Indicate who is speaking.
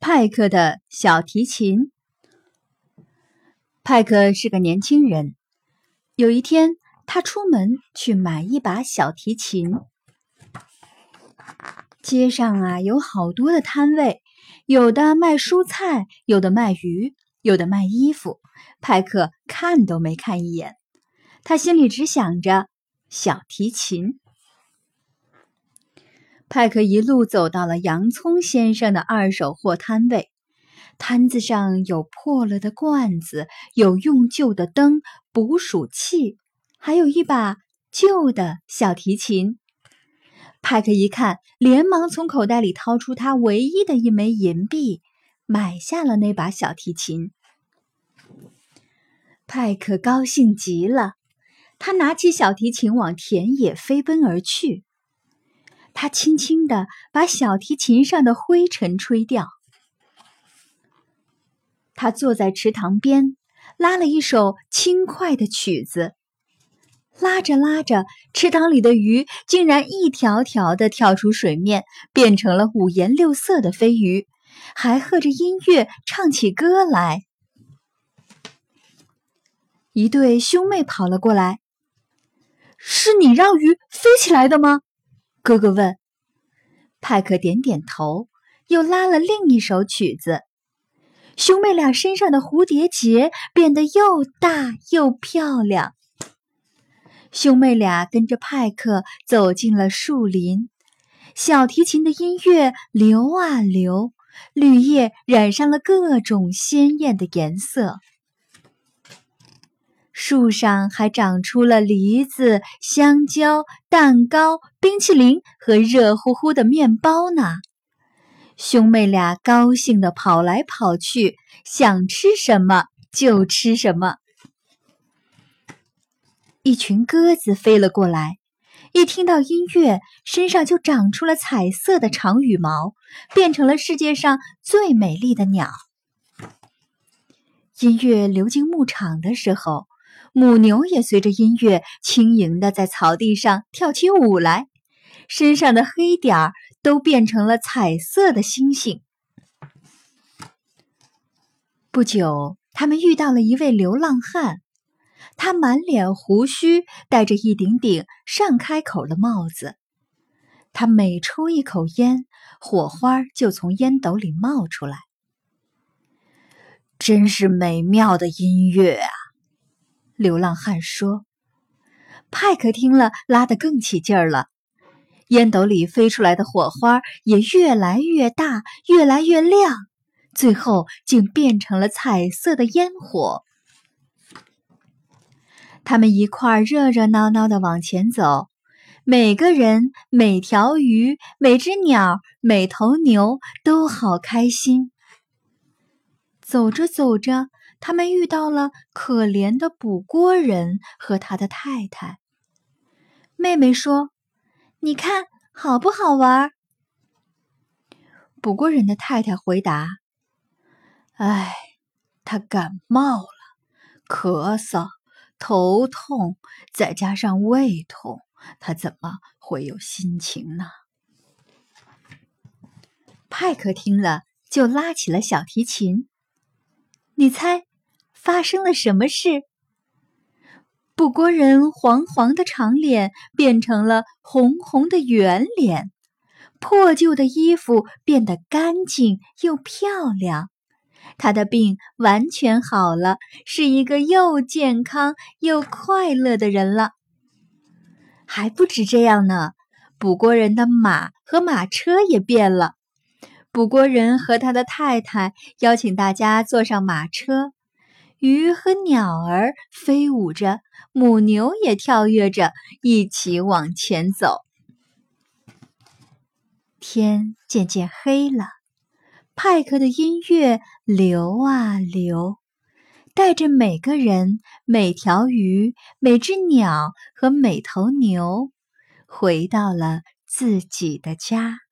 Speaker 1: 派克的小提琴。派克是个年轻人。有一天，他出门去买一把小提琴。街上啊，有好多的摊位，有的卖蔬菜，有的卖鱼，有的卖衣服。派克看都没看一眼，他心里只想着小提琴。派克一路走到了洋葱先生的二手货摊位，摊子上有破了的罐子，有用旧的灯、捕鼠器，还有一把旧的小提琴。派克一看，连忙从口袋里掏出他唯一的一枚银币，买下了那把小提琴。派克高兴极了，他拿起小提琴往田野飞奔而去。他轻轻地把小提琴上的灰尘吹掉。他坐在池塘边，拉了一首轻快的曲子。拉着拉着，池塘里的鱼竟然一条条的跳出水面，变成了五颜六色的飞鱼，还和着音乐唱起歌来。一对兄妹跑了过来：“是你让鱼飞起来的吗？”哥哥问，派克点点头，又拉了另一首曲子。兄妹俩身上的蝴蝶结变得又大又漂亮。兄妹俩跟着派克走进了树林，小提琴的音乐流啊流，绿叶染上了各种鲜艳的颜色。树上还长出了梨子、香蕉、蛋糕、冰淇淋和热乎乎的面包呢。兄妹俩高兴地跑来跑去，想吃什么就吃什么。一群鸽子飞了过来，一听到音乐，身上就长出了彩色的长羽毛，变成了世界上最美丽的鸟。音乐流进牧场的时候。母牛也随着音乐轻盈地在草地上跳起舞来，身上的黑点儿都变成了彩色的星星。不久，他们遇到了一位流浪汉，他满脸胡须，戴着一顶顶上开口的帽子。他每抽一口烟，火花就从烟斗里冒出来。真是美妙的音乐啊！流浪汉说：“派克听了，拉得更起劲儿了。烟斗里飞出来的火花也越来越大，越来越亮，最后竟变成了彩色的烟火。他们一块儿热热闹闹的往前走，每个人、每条鱼、每只鸟、每头牛都好开心。走着走着。”他们遇到了可怜的补锅人和他的太太。妹妹说：“你看好不好玩？”补锅人的太太回答：“哎，他感冒了，咳嗽、头痛，再加上胃痛，他怎么会有心情呢？”派克听了，就拉起了小提琴。你猜？发生了什么事？不过人黄黄的长脸变成了红红的圆脸，破旧的衣服变得干净又漂亮，他的病完全好了，是一个又健康又快乐的人了。还不止这样呢，补锅人的马和马车也变了。补锅人和他的太太邀请大家坐上马车。鱼和鸟儿飞舞着，母牛也跳跃着，一起往前走。天渐渐黑了，派克的音乐流啊流，带着每个人、每条鱼、每只鸟和每头牛，回到了自己的家。